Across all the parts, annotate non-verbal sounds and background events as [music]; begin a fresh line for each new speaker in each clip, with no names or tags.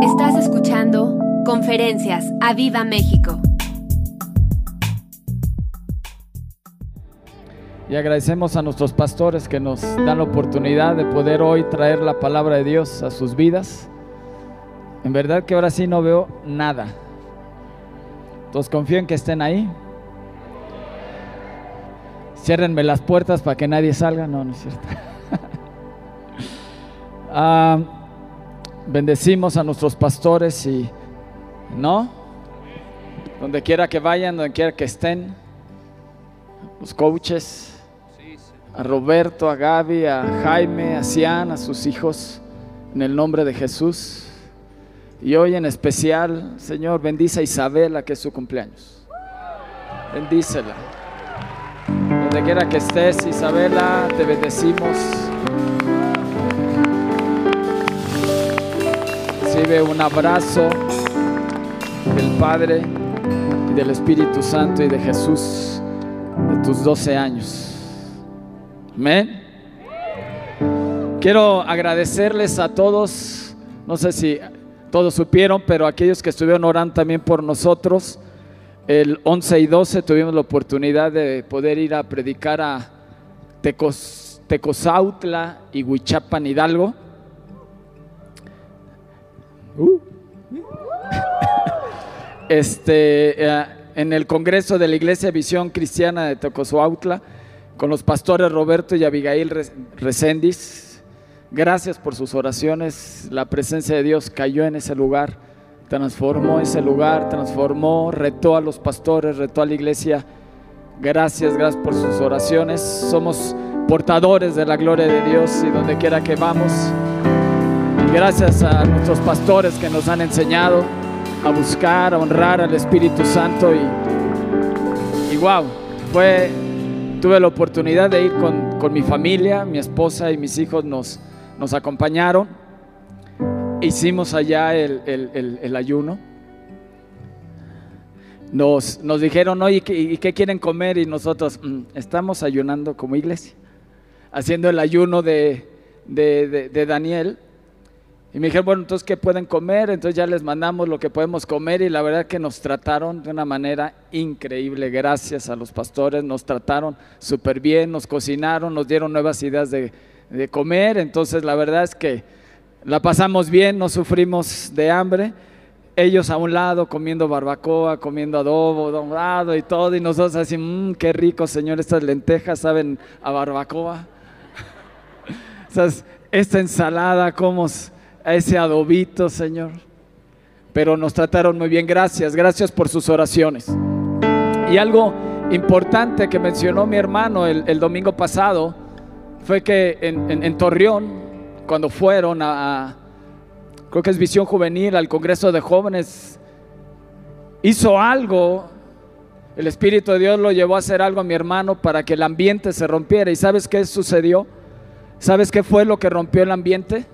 Estás escuchando Conferencias a Viva México.
Y agradecemos a nuestros pastores que nos dan la oportunidad de poder hoy traer la palabra de Dios a sus vidas. En verdad que ahora sí no veo nada. Entonces confío en que estén ahí. Ciérrenme las puertas para que nadie salga. No, no es cierto. [laughs] Ah, bendecimos a nuestros pastores y, ¿no? Donde quiera que vayan, donde quiera que estén. Los coaches. A Roberto, a Gaby, a Jaime, a Cian, a sus hijos. En el nombre de Jesús. Y hoy en especial, Señor, bendice a Isabela, que es su cumpleaños. Bendícela. Donde quiera que estés, Isabela, te bendecimos. Recibe un abrazo del Padre y del Espíritu Santo y de Jesús de tus 12 años. Amén. Quiero agradecerles a todos, no sé si todos supieron, pero aquellos que estuvieron orando también por nosotros, el 11 y 12 tuvimos la oportunidad de poder ir a predicar a Tecos, Tecozautla y Huichapan Hidalgo. Uh. Este, eh, en el Congreso de la Iglesia Visión Cristiana de Tecozautla, con los pastores Roberto y Abigail Recendis. Gracias por sus oraciones. La presencia de Dios cayó en ese lugar, transformó ese lugar, transformó, retó a los pastores, retó a la iglesia. Gracias, gracias por sus oraciones. Somos portadores de la gloria de Dios y donde quiera que vamos. Gracias a nuestros pastores que nos han enseñado a buscar, a honrar al Espíritu Santo. Y, wow, fue, tuve la oportunidad de ir con, con mi familia, mi esposa y mis hijos nos, nos acompañaron. Hicimos allá el, el, el, ayuno. Nos, nos dijeron, oye, ¿qué, ¿y qué quieren comer? Y nosotros "Mm, estamos ayunando como iglesia, haciendo el ayuno de- de Daniel. Y me dijeron, bueno, entonces, ¿qué pueden comer? Entonces ya les mandamos lo que podemos comer y la verdad que nos trataron de una manera increíble. Gracias a los pastores, nos trataron súper bien, nos cocinaron, nos dieron nuevas ideas de, de comer. Entonces la verdad es que la pasamos bien, no sufrimos de hambre. Ellos a un lado comiendo barbacoa, comiendo adobo, dorado y todo. Y nosotros así, mmm, qué rico, Señor, estas lentejas saben a barbacoa. [laughs] Esas- esta ensalada, como a ese adobito, Señor. Pero nos trataron muy bien. Gracias, gracias por sus oraciones. Y algo importante que mencionó mi hermano el, domingo pasado fue que en Torreón, cuando fueron a, a- creo que es Visión Juvenil, al Congreso de Jóvenes, hizo algo. El Espíritu de Dios lo llevó a hacer algo a mi hermano para que el ambiente se rompiera. ¿Y sabes qué sucedió? ¿Sabes qué fue lo que rompió el ambiente?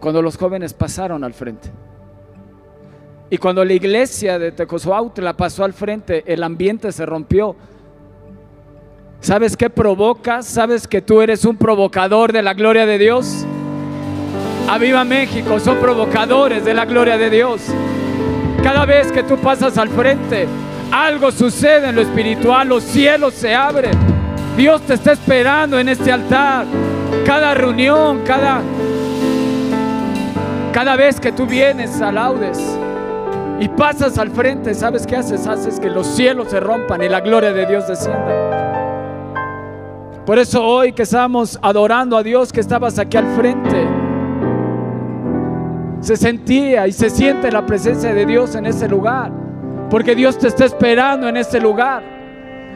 Cuando los jóvenes pasaron al frente. Y cuando la iglesia de Tecozoautla pasó al frente, el ambiente se rompió. ¿Sabes qué provoca? ¿Sabes que tú eres un provocador de la gloria de Dios? Aviva México, son provocadores de la gloria de Dios. Cada vez que tú pasas al frente, algo sucede en lo espiritual, los cielos se abren. Dios te está esperando en este altar. Cada reunión, cada cada vez que tú vienes a Laudes y pasas al frente, ¿sabes qué haces? Haces que los cielos se rompan y la gloria de Dios descienda. Por eso hoy que estamos adorando a Dios, que estabas aquí al frente, se sentía y se siente la presencia de Dios en ese lugar. Porque Dios te está esperando en este lugar.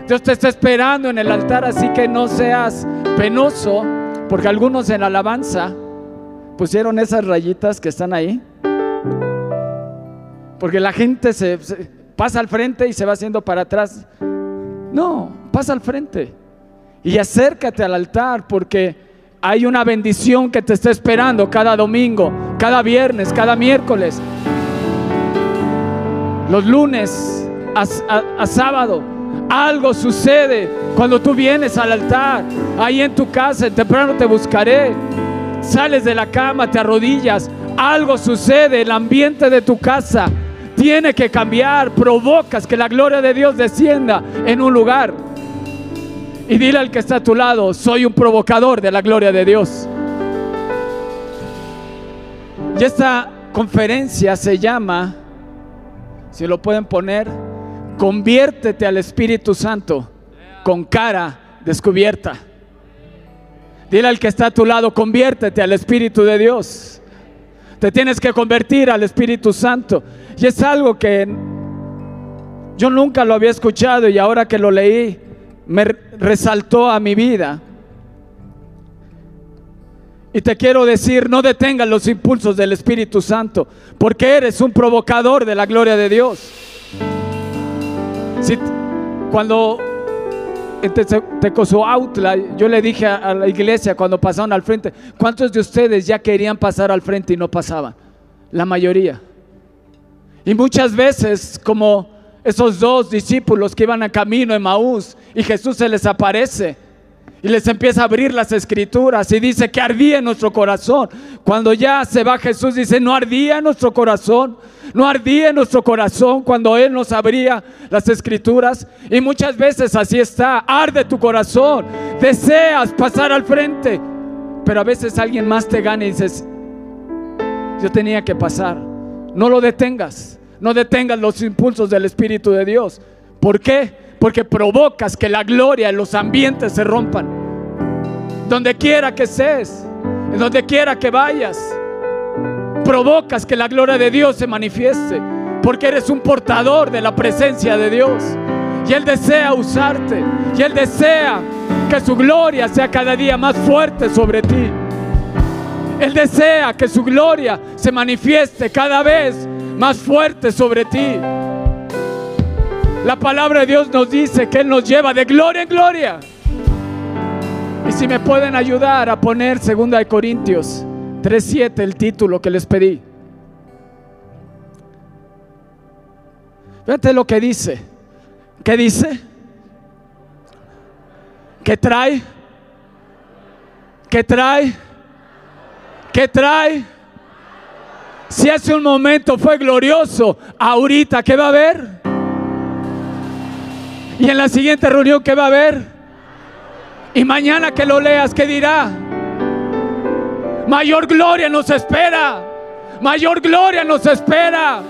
Dios te está esperando en el altar, así que no seas penoso, porque algunos en la alabanza pusieron esas rayitas que están ahí. Porque la gente se, pasa al frente y se va haciendo para atrás. No, pasa al frente y acércate al altar porque hay una bendición que te está esperando cada domingo, cada viernes, cada miércoles, los lunes a- a sábado. Algo sucede cuando tú vienes al altar, ahí en tu casa, temprano te buscaré. Sales de la cama, te arrodillas, Algo sucede, el ambiente de tu casa tiene que cambiar, provocas que la gloria de Dios descienda en un lugar. Y dile al que está a tu lado, soy un provocador de la gloria de Dios. Y esta conferencia se llama, si lo pueden poner, conviértete al Espíritu Santo con cara descubierta. Dile al que está a tu lado, conviértete al Espíritu de Dios. Te tienes que convertir al Espíritu Santo. Y es algo que yo nunca lo había escuchado y ahora que lo leí me resaltó a mi vida. Y te quiero decir, no detengas los impulsos del Espíritu Santo, porque eres un provocador de la gloria de Dios. Si, cuando en Tecozoautla, yo le dije a, la iglesia cuando pasaron al frente, ¿cuántos de ustedes ya querían pasar al frente y no pasaban? La mayoría. Y muchas veces, como esos dos discípulos que iban a camino en Maús y Jesús se les aparece y les empieza a abrir las escrituras y dice que ardía en nuestro corazón. Cuando ya se va Jesús dice, no ardía en nuestro corazón, no ardía en nuestro corazón cuando Él nos abría las escrituras. Y muchas veces así está, arde tu corazón, deseas pasar al frente, pero a veces alguien más te gana y dices, yo tenía que pasar, no lo detengas. No detengas los impulsos del Espíritu de Dios. ¿Por qué? Porque provocas que la gloria en los ambientes se rompan. Donde quiera que seas, donde quiera que vayas, provocas que la gloria de Dios se manifieste. Porque eres un portador de la presencia de Dios. Y Él desea usarte. Y Él desea que su gloria sea cada día más fuerte sobre ti. Él desea que su gloria se manifieste cada vez más fuerte sobre ti. La palabra de Dios nos dice que Él nos lleva de gloria en gloria. Y si me pueden ayudar a poner 2 de Corintios 3:7 el título que les pedí. Fíjate lo que dice. ¿Qué dice? ¿Qué trae? ¿Qué trae? ¿Qué trae? Si hace un momento fue glorioso, ahorita ¿qué va a haber? Y en la siguiente reunión ¿qué va a haber? Y mañana que lo leas, ¿qué dirá? Mayor gloria nos espera. Mayor gloria nos espera.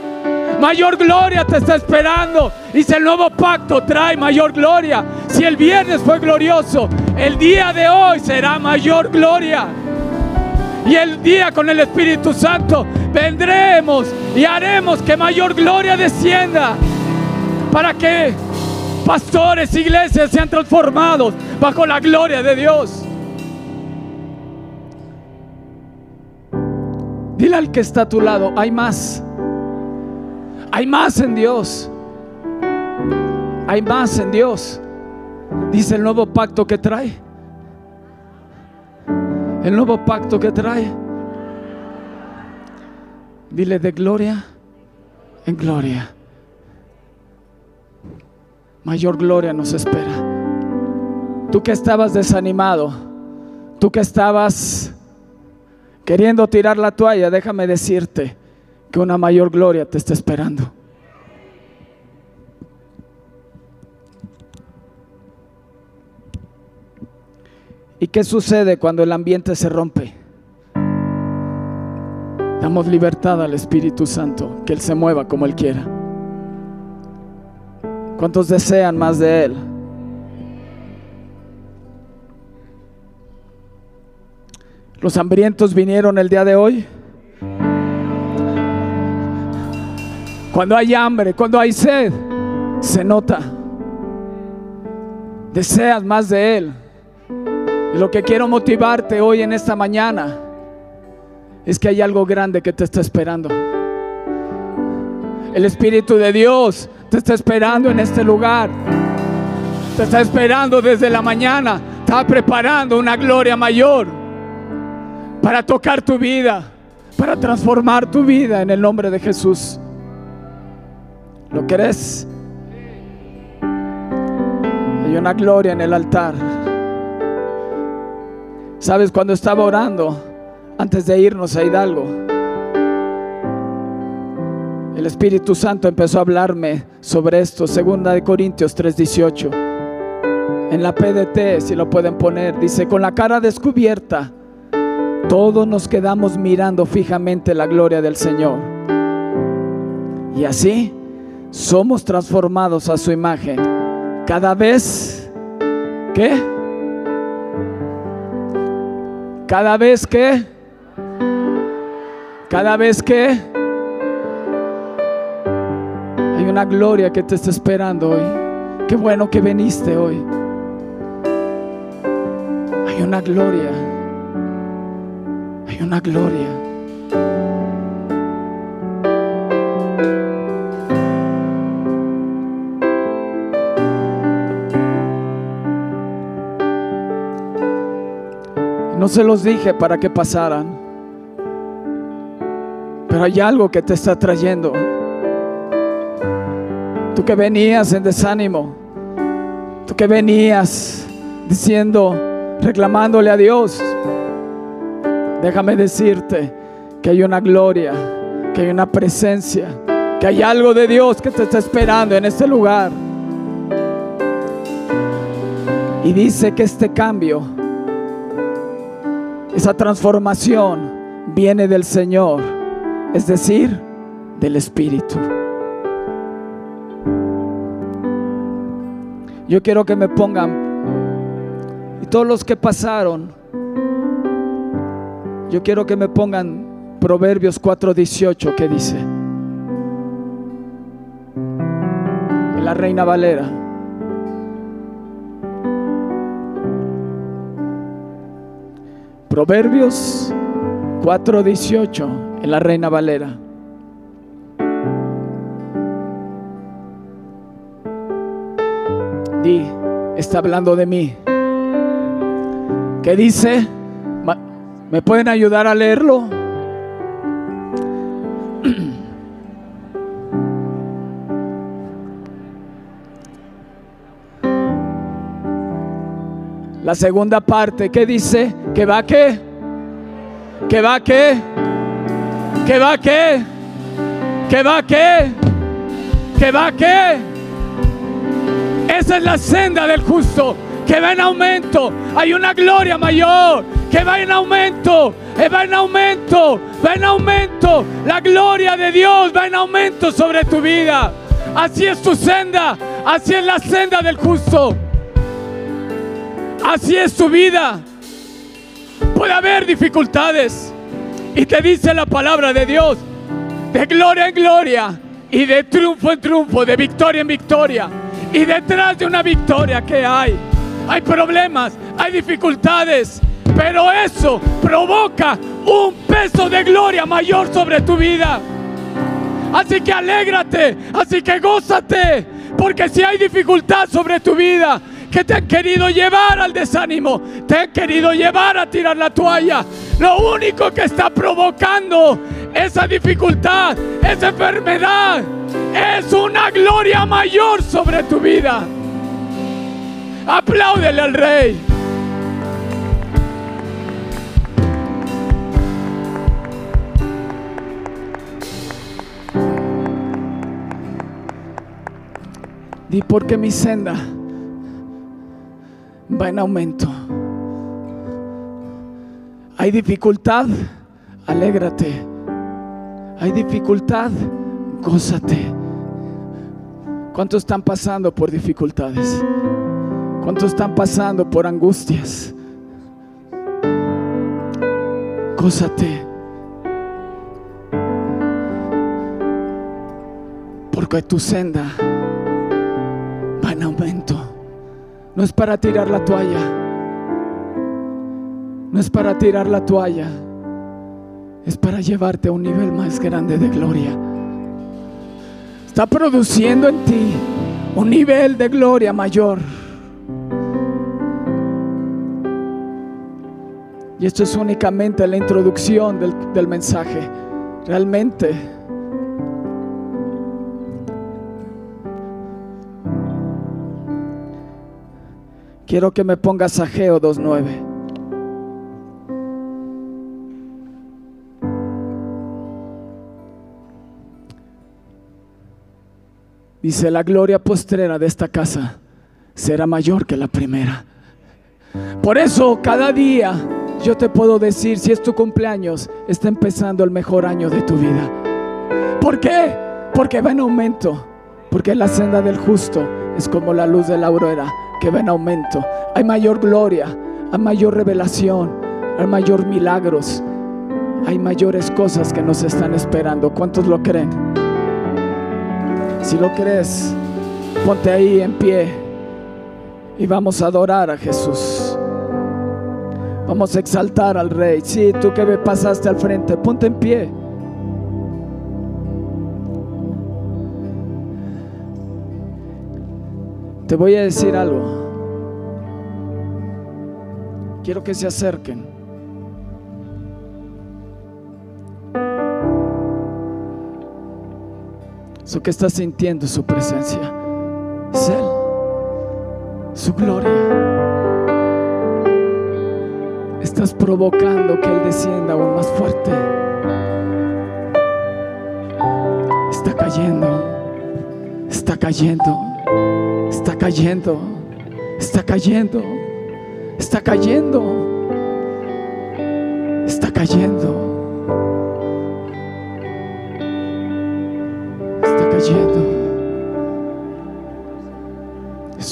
Mayor gloria te está esperando. Y si el nuevo pacto trae mayor gloria, si el viernes fue glorioso, el día de hoy será mayor gloria. Y el día con el Espíritu Santo vendremos y haremos que mayor gloria descienda para que pastores, iglesias sean transformados bajo la gloria de Dios. Dile al que está a tu lado, hay más. Hay más en Dios. Hay más en Dios. Dice el nuevo pacto que trae. El nuevo pacto que trae. Dile de gloria en gloria. Mayor gloria nos espera. Tú que estabas desanimado, tú que estabas queriendo tirar la toalla, déjame decirte que una mayor gloria te está esperando. ¿Y qué sucede cuando el ambiente se rompe? Damos libertad al Espíritu Santo, que Él se mueva como Él quiera. ¿Cuántos desean más de Él? Los hambrientos vinieron el día de hoy. Cuando hay hambre, cuando hay sed, se nota. Deseas más de Él. Y lo que quiero motivarte hoy en esta mañana es que hay algo grande que te está esperando. El Espíritu de Dios te está esperando en este lugar. Te está esperando desde la mañana. Está preparando una gloria mayor para tocar tu vida, para transformar tu vida en el nombre de Jesús. ¿Lo crees? Hay una gloria en el altar. ¿Sabes? Cuando estaba orando, antes de irnos a Hidalgo, El Espíritu Santo empezó a hablarme sobre esto, segunda de Corintios 3:18. En la PDT, si lo pueden poner, dice, con la cara descubierta, todos nos quedamos mirando fijamente la gloria del Señor. Y así somos transformados a su imagen. Cada vez que, cada vez que, cada vez que una gloria que te está esperando hoy. Qué bueno que viniste hoy. Hay una gloria. Hay una gloria. No se los dije para que pasaran, pero hay algo que te está trayendo. Tú que venías en desánimo, tú que venías diciendo, reclamándole a Dios, déjame decirte que hay una gloria, que hay una presencia, que hay algo de Dios que te está esperando en este lugar. Y dice que este cambio, esa transformación viene del Señor, es decir, del Espíritu. Yo quiero que me pongan, y todos los que pasaron, yo quiero que me pongan Proverbios 4:18 que dice, en la Reina Valera. Proverbios 4:18 en la Reina Valera. Está hablando de mí. ¿Qué dice? ¿Me pueden ayudar a leerlo? [clears throat] La segunda parte, ¿qué dice? ¿Que va qué? ¿Que va qué? ¿Que va qué? ¿Que va qué? ¿Que va qué? Esa es la senda del justo, que va en aumento. Hay una gloria mayor, que va en aumento, eh, va en aumento, va en aumento. La gloria de Dios va en aumento sobre tu vida. Así es tu senda, así es la senda del justo. Así es tu vida. Puede haber dificultades. Y te dice la palabra de Dios, de gloria en gloria y de triunfo en triunfo, de victoria en victoria. Y detrás de una victoria que hay, hay problemas, hay dificultades, pero eso provoca un peso de gloria mayor sobre tu vida. Así que alégrate, así que gózate, porque si hay dificultad sobre tu vida, que te han querido llevar al desánimo, te han querido llevar a tirar la toalla, lo único que está provocando esa dificultad, esa enfermedad, es una gloria mayor sobre tu vida. Apláudele al rey. Di porque mi senda va en aumento. Hay dificultad, alégrate. Hay dificultad, gózate. ¿Cuántos están pasando por dificultades? ¿Cuántos están pasando por angustias? Gózate. Porque tu senda va en aumento. No es para tirar la toalla. No es para tirar la toalla. Es para llevarte a un nivel más grande de gloria. Está produciendo en ti un nivel de gloria mayor. Y esto es únicamente la introducción del, del mensaje. Realmente Quiero que me pongas Ageo 2.9. Dice, la gloria postrera de esta casa será mayor que la primera. Por eso cada día yo te puedo decir, si es tu cumpleaños, está empezando el mejor año de tu vida. ¿Por qué? Porque va en aumento. Porque la senda del justo es como la luz de la aurora, que va en aumento. Hay mayor gloria, hay mayor revelación, hay mayor milagros, hay mayores cosas que nos están esperando. ¿Cuántos lo creen? Si lo crees, ponte ahí en pie y vamos a adorar a Jesús. Vamos a exaltar al Rey. Sí, tú que me pasaste al frente, ponte en pie. Te voy a decir algo. Quiero que se acerquen. Eso que estás sintiendo su presencia es Él, su gloria. Estás provocando que Él descienda aún más fuerte. Está cayendo, está cayendo, está cayendo, está cayendo, está cayendo, está cayendo.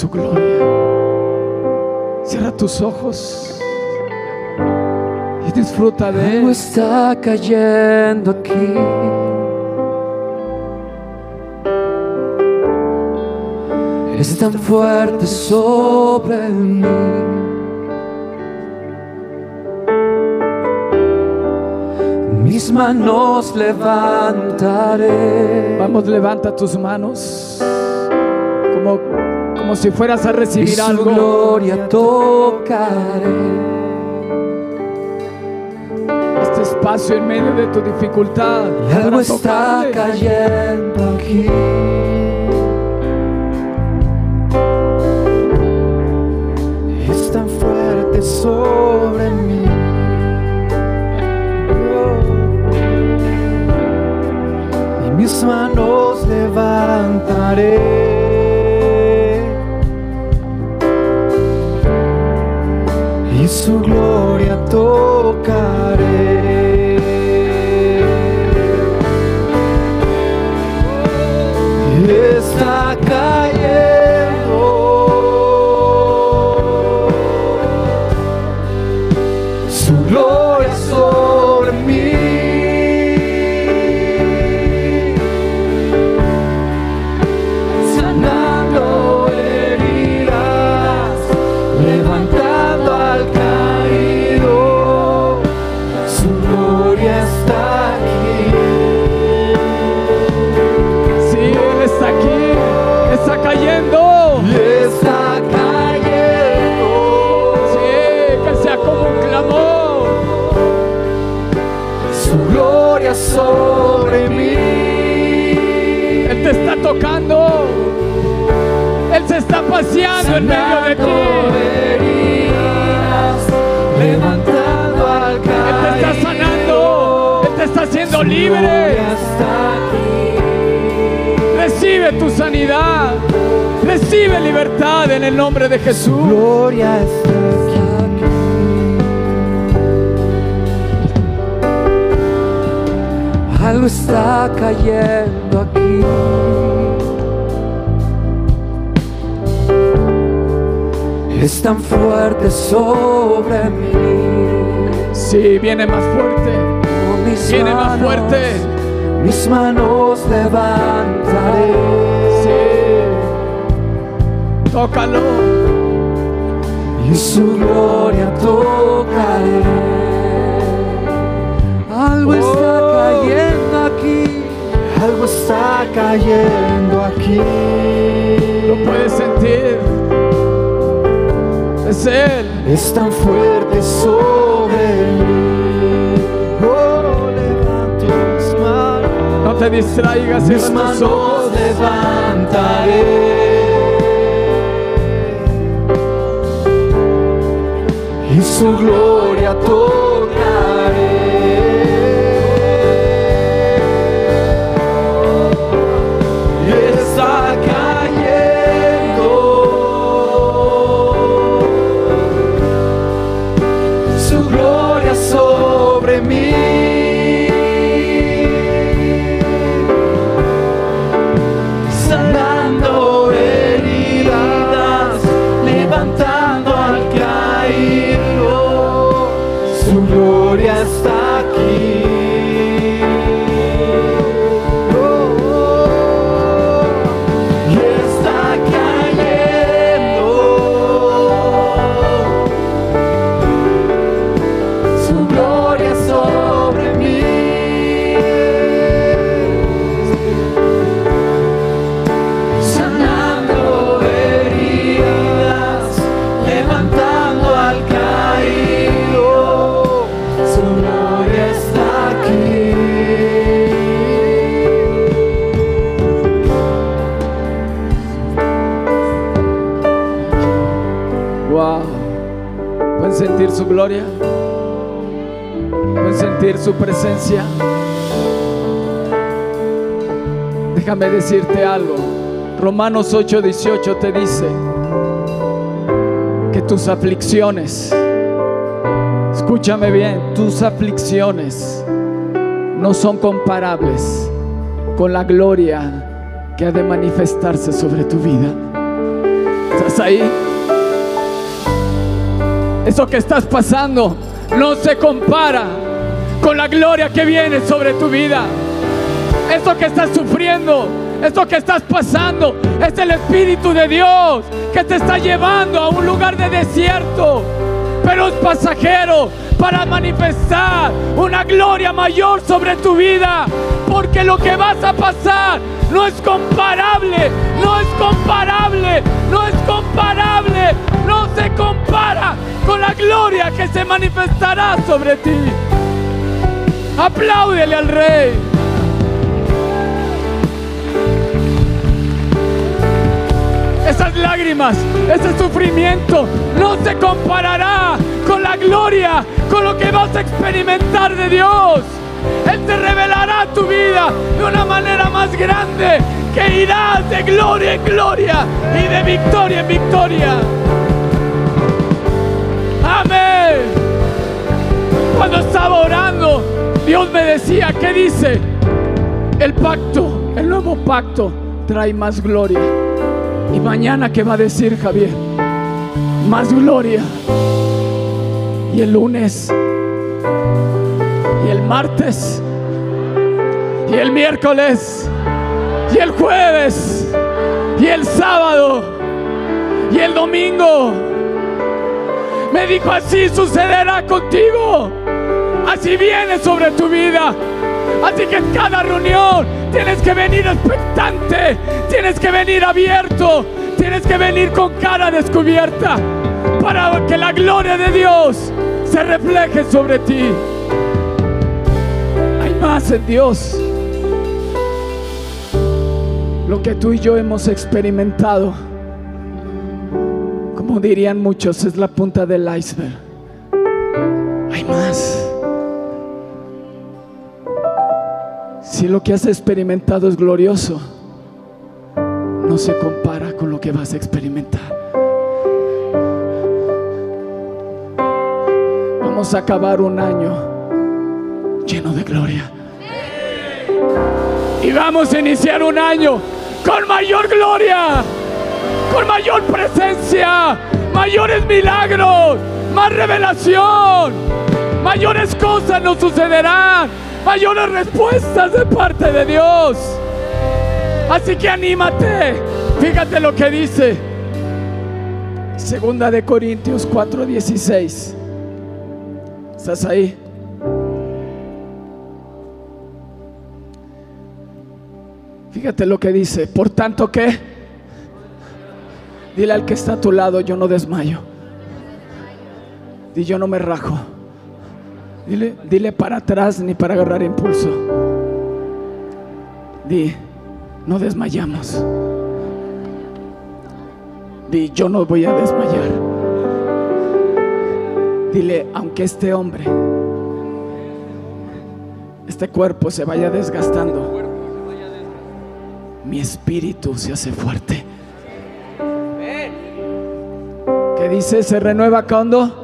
Su gloria. Cierra tus ojos y disfruta de
Algo
Él.
está cayendo aquí. Es tan fuerte sobre mí. Mis manos levantaré.
Vamos, levanta tus manos como si fueras a
Y
recibir
su
algo.
gloria tocaré.
Este espacio en medio de tu dificultad.
Y algo está cayendo aquí. Es tan fuerte sobre mí. Oh. Y mis manos levantaré. Su gloria tocaré. está cayendo.
De Jesús.
gloria está aquí. Algo está cayendo aquí. Es tan fuerte sobre mí.
Sí, viene más fuerte.
Con mis
Viene más
manos,
fuerte.
Mis manos levantaré.
Sí. Tócalo.
Y su gloria tocaré. Algo está
Oh.
cayendo aquí, algo está cayendo aquí.
Lo puedes sentir. Es Él.
Es tan fuerte sobre mí. Oh, levanto mis manos,
No te distraigas.
mis manos
ojos.
levantaré. Y su
su gloria? ¿Pueden sentir su presencia? Déjame decirte algo. Romanos 8:18 te dice que tus aflicciones, escúchame bien, tus aflicciones no son comparables con la gloria que ha de manifestarse sobre tu vida. ¿Estás ahí? Eso que estás pasando no se compara con la gloria que viene sobre tu vida. Eso que estás sufriendo, eso que estás pasando, es el Espíritu de Dios que te está llevando a un lugar de desierto. Pero es pasajero para manifestar una gloria mayor sobre tu vida. Porque lo que vas a pasar no es comparable, no es comparable, no es comparable, no se compara con la gloria que se manifestará sobre ti. Apláudele al Rey. Esas lágrimas, ese sufrimiento no se comparará con la gloria, con lo que vas a experimentar de Dios. Él te revelará tu vida de una manera más grande que irás de gloria en gloria y de victoria en victoria. Amén. Cuando estaba orando, Dios me decía, ¿qué dice? El pacto, el nuevo pacto trae más gloria. Y mañana, ¿qué va a decir Javier? Más gloria. Y el lunes, y el martes, y el miércoles, y el jueves, y el sábado, y el domingo. Me dijo, así sucederá contigo. Así viene sobre tu vida. Así que en cada reunión tienes que venir expectante, tienes que venir abierto, tienes que venir con cara descubierta para que la gloria de Dios se refleje sobre ti. Hay más en Dios. Lo que tú y yo hemos experimentado, como dirían muchos, es la punta del iceberg. Hay más. Si lo que has experimentado es glorioso, no se compara con lo que vas a experimentar. Vamos a acabar un año lleno de gloria. Y vamos a iniciar un año con mayor gloria, con mayor presencia, mayores milagros, más revelación, mayores cosas nos sucederán mayores respuestas de parte de Dios. Así que anímate. Fíjate lo que dice. Segunda de Corintios 4:16. ¿Estás ahí? Fíjate lo que dice. Por tanto que dile al que está a tu lado, yo no desmayo. Y yo no me rajo. Dile, dile para atrás ni para agarrar impulso. Di, no desmayamos. Di, yo no voy a desmayar. Dile, aunque este hombre, este cuerpo se vaya desgastando, mi espíritu se hace fuerte. ¿Qué dice? ¿Se renueva cuando?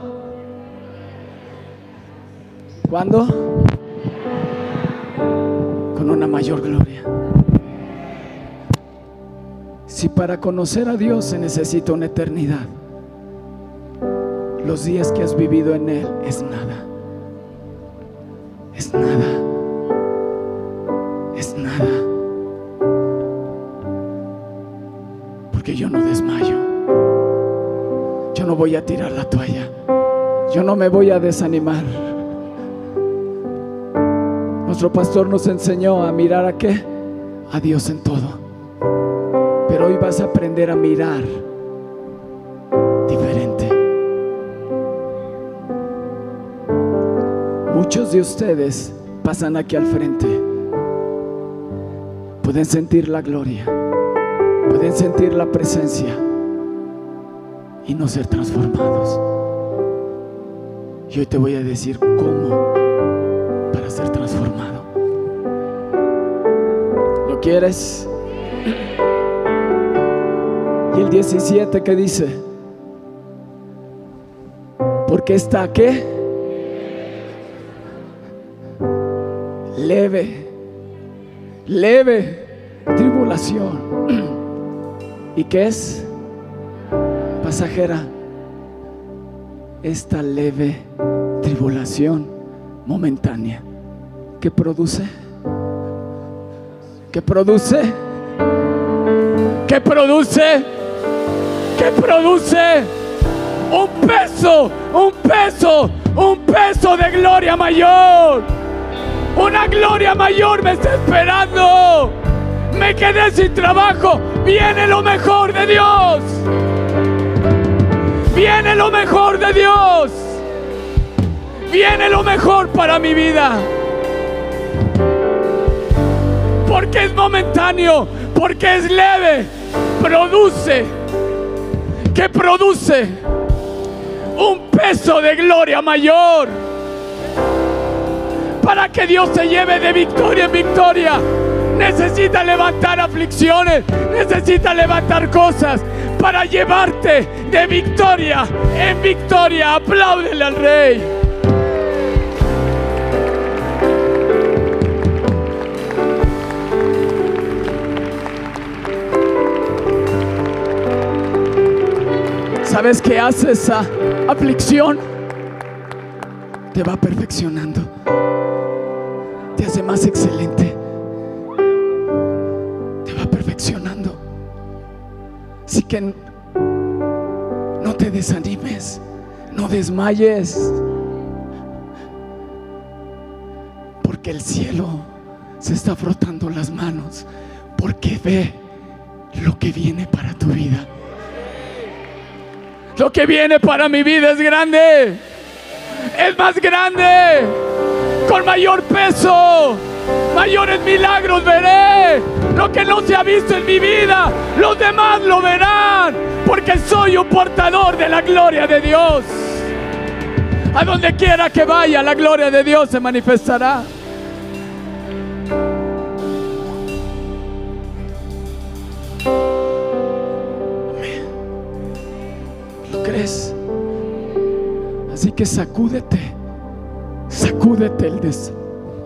¿Cuándo? Con una mayor gloria. Si para conocer a Dios se necesita una eternidad, los días que has vivido en Él es nada. Es nada. Es nada. Porque yo no desmayo. Yo no voy a tirar la toalla. Yo no me voy a desanimar. Nuestro pastor nos enseñó a mirar a qué? A Dios en todo. Pero hoy vas a aprender a mirar De ustedes pasan aquí al frente. Pueden sentir la gloria. Pueden sentir la presencia y no ser transformados. Y hoy te voy a decir cómo para ser transformado. ¿Lo quieres? Y el 17 que dice, porque está qué? Leve, leve tribulación. ¿Y qué es? Pasajera. Esta leve tribulación momentánea. ¿Qué produce? ¿Qué produce? ¿Qué produce? ¿Qué produce? Un peso, un peso, un peso de gloria mayor. Una gloria mayor me está esperando. Me quedé sin trabajo. Viene lo mejor de Dios. Viene lo mejor de Dios. Viene lo mejor para mi vida. Porque es momentáneo, porque es leve. Produce. Que produce un peso de gloria mayor. Para que Dios se lleve de victoria en victoria. Necesita levantar aflicciones, necesita levantar cosas para llevarte de victoria en victoria. Apláudele al Rey. ¿Sabes qué hace esa aflicción? Te va perfeccionando. Más excelente. Te va perfeccionando. Así que no te desanimes. No desmayes. Porque el cielo se está frotando las manos. Porque ve lo que viene para tu vida. Lo que viene para mi vida es grande. Es más grande. Con mayor peso. Mayores milagros veré. Lo que no se ha visto en mi vida. Los demás lo verán. Porque soy un portador de la gloria de Dios. A donde quiera que vaya, la gloria de Dios se manifestará. ¿Lo crees? Así que sacúdete, sacúdete el, des-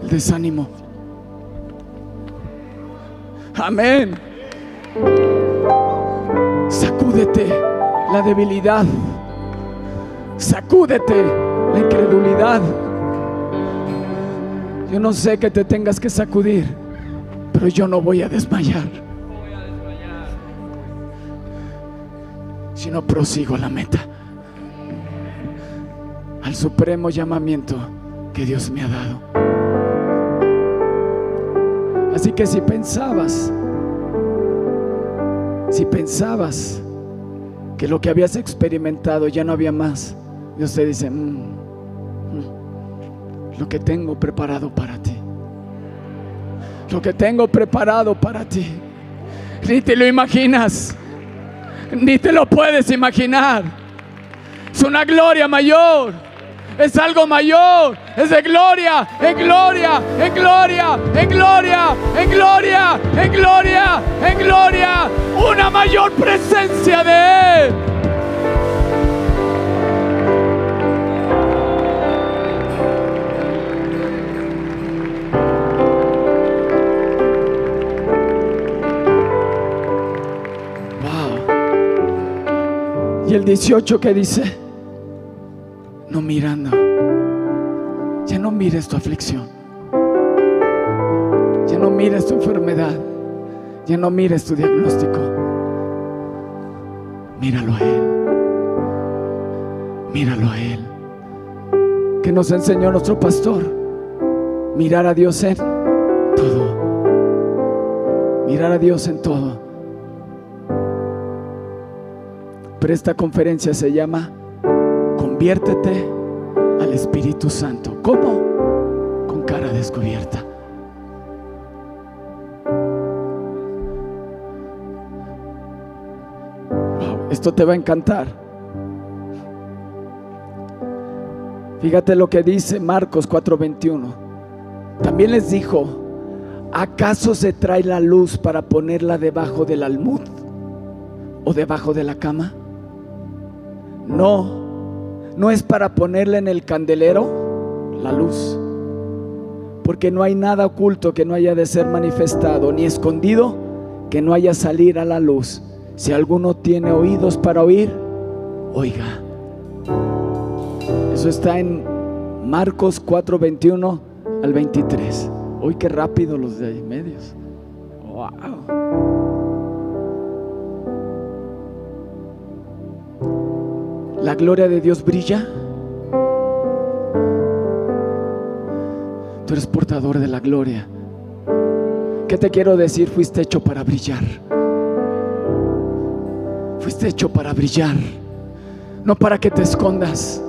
el desánimo. Amén. Sacúdete la debilidad. Sacúdete la incredulidad. Yo no sé que te tengas que sacudir, pero yo no voy a desmayar. Sino prosigo a la meta. Al supremo llamamiento que Dios me ha dado. Así que si pensabas, si pensabas que lo que habías experimentado ya no había más, Dios te dice, "Mm, mm, lo que tengo preparado para ti, lo que tengo preparado para ti, ni te lo imaginas, ni te lo puedes imaginar. Es una gloria mayor. Es algo mayor. Es de gloria, en gloria, en gloria, en gloria, en gloria, en gloria, en gloria. Una mayor presencia de Él. Wow. Y el 18 que dice, no mirando, ya no mires tu aflicción, ya no mires tu enfermedad, ya no mires tu diagnóstico, míralo a Él, míralo a Él, que nos enseñó nuestro pastor, mirar a Dios en todo, mirar a Dios en todo. Pero esta conferencia se llama Conviértete al Espíritu Santo. ¿Cómo? Con cara descubierta. Wow, esto te va a encantar. Fíjate lo que dice Marcos 4:21. También les dijo, ¿acaso se trae la luz para ponerla debajo del almud o debajo de la cama? No, no es para ponerla en el candelero la luz, porque no hay nada oculto que no haya de ser manifestado, ni escondido que no haya salir a la luz. Si alguno tiene oídos para oír, oiga. Eso está en Marcos 4, 21 al 23. Uy, qué rápido los de ahí medios. La gloria de Dios brilla. Tú eres portador de la gloria. ¿Qué te quiero decir? Fuiste hecho para brillar. Fuiste hecho para brillar, no para que te escondas.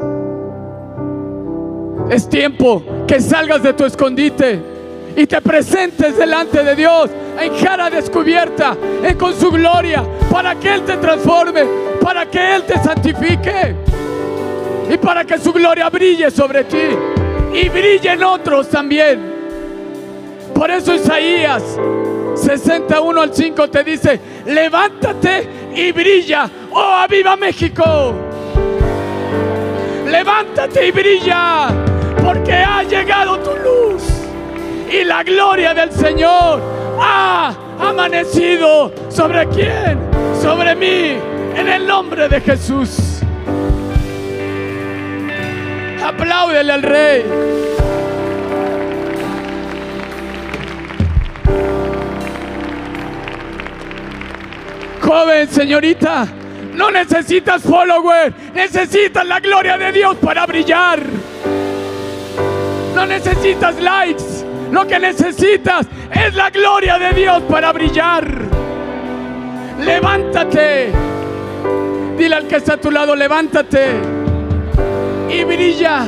Es tiempo que salgas de tu escondite y te presentes delante de Dios en cara descubierta, en con su gloria, para que Él te transforme, para que Él te santifique y para que su gloria brille sobre ti y brille en otros también. Por eso Isaías 61 al 5 te dice, levántate y brilla, oh aviva México. Levántate y brilla, porque ha llegado tu luz y la gloria del Señor ha amanecido sobre quién, sobre mí, en el nombre de Jesús. Apláudele al Rey. Joven, señorita, no necesitas follower, necesitas la gloria de Dios para brillar. No necesitas likes, lo que necesitas es la gloria de Dios para brillar. Levántate. Dile al que está a tu lado, levántate. Y brilla.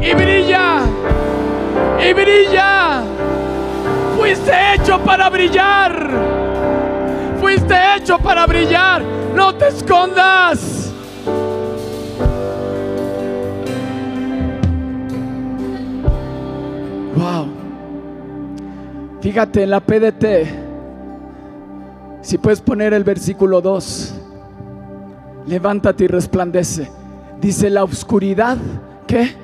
Y brilla. Y brilla. Fuiste hecho para brillar. Fuiste hecho para brillar. No te escondas. Wow. Fíjate en la PDT. Si puedes poner el versículo 2. Levántate y resplandece. Dice la oscuridad. ¿Qué?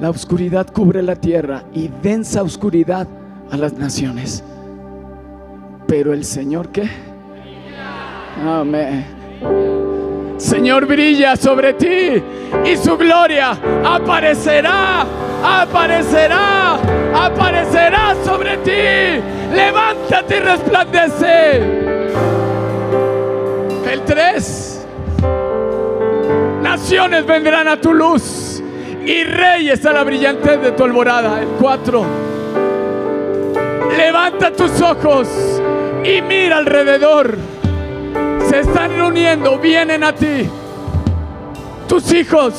La oscuridad cubre la tierra y densa oscuridad a las naciones. Pero el Señor, ¿qué? Amén. Señor brilla sobre ti y su gloria aparecerá, aparecerá, aparecerá sobre ti. Levántate y resplandece. El 3. Naciones vendrán a tu luz y reyes a la brillantez de tu alborada. El 4. Levanta tus ojos y mira alrededor se están reuniendo, vienen a ti. Tus hijos,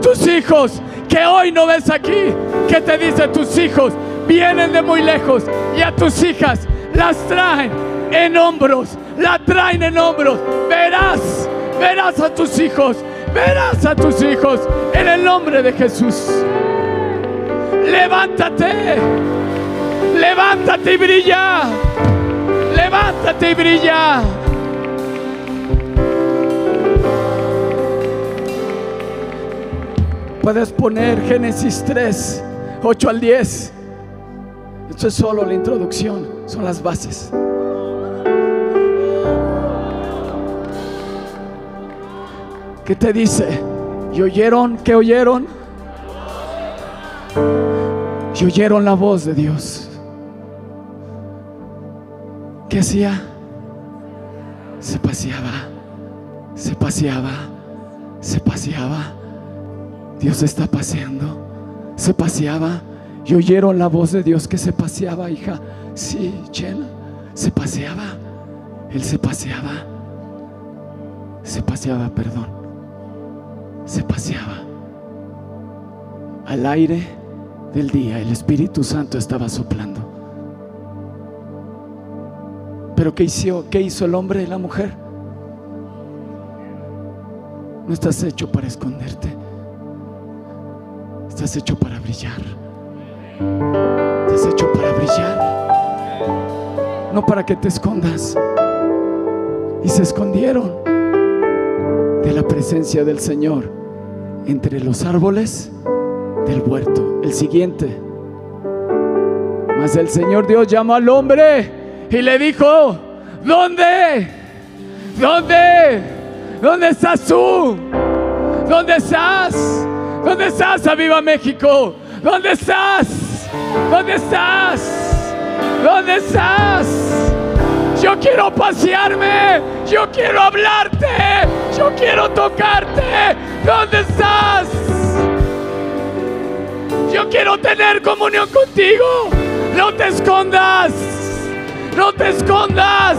tus hijos que hoy no ves aquí, que te dice tus hijos, vienen de muy lejos y a tus hijas las traen en hombros, la traen en hombros. Verás, verás a tus hijos, verás a tus hijos en el nombre de Jesús. Levántate, levántate y brilla, levántate y brilla. Puedes poner Génesis 3, 8 al 10. Esto es solo la introducción, son las bases. ¿Qué te dice? ¿Y oyeron? ¿Qué oyeron? Y oyeron la voz de Dios. ¿Qué hacía? Se paseaba, se paseaba, se paseaba. Dios está paseando. Se paseaba. Y oyeron la voz de Dios que se paseaba, hija. Sí, Chena. Se paseaba. Él se paseaba. Se paseaba, perdón. Se paseaba. Al aire del día el Espíritu Santo estaba soplando. Pero ¿qué hizo, qué hizo el hombre y la mujer? No estás hecho para esconderte. Estás hecho para brillar. Estás hecho para brillar. No para que te escondas. Y se escondieron de la presencia del Señor entre los árboles del huerto. El siguiente. Mas el Señor Dios llamó al hombre y le dijo, ¿dónde? ¿Dónde? ¿Dónde estás tú? ¿Dónde estás? ¿Dónde estás, Aviva México? ¿Dónde estás? ¿Dónde estás? ¿Dónde estás? Yo quiero pasearme, yo quiero hablarte, yo quiero tocarte. ¿Dónde estás? Yo quiero tener comunión contigo. No te escondas. No te escondas.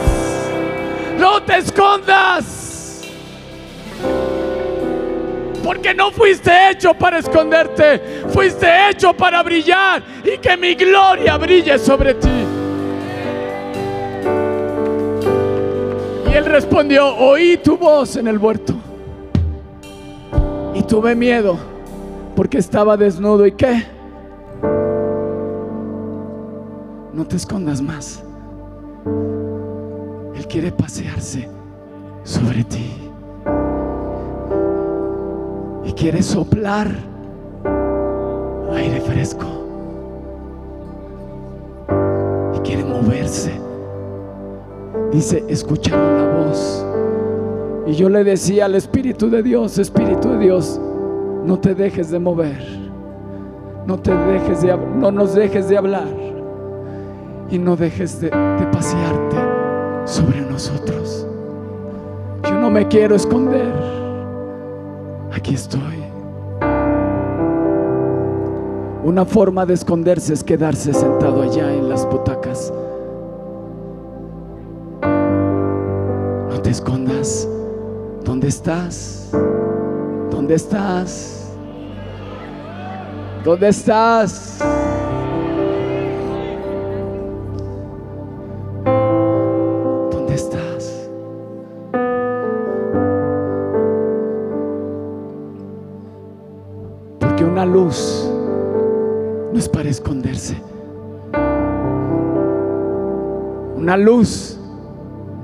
No te escondas. Porque no fuiste hecho para esconderte. Fuiste hecho para brillar y que mi gloria brille sobre ti. Y él respondió, oí tu voz en el huerto. Y tuve miedo porque estaba desnudo. ¿Y qué? No te escondas más. Él quiere pasearse sobre ti. Y quiere soplar aire fresco. Y quiere moverse. Dice, escucharon la voz. Y yo le decía al Espíritu de Dios, Espíritu de Dios, no te dejes de mover. No te dejes de no nos dejes de hablar. Y no dejes de, de pasearte sobre nosotros. Yo no me quiero esconder. Aquí estoy. Una forma de esconderse es quedarse sentado allá en las butacas. No te escondas. ¿Dónde estás? ¿Dónde estás? ¿Dónde estás? Luz no es para esconderse. Una luz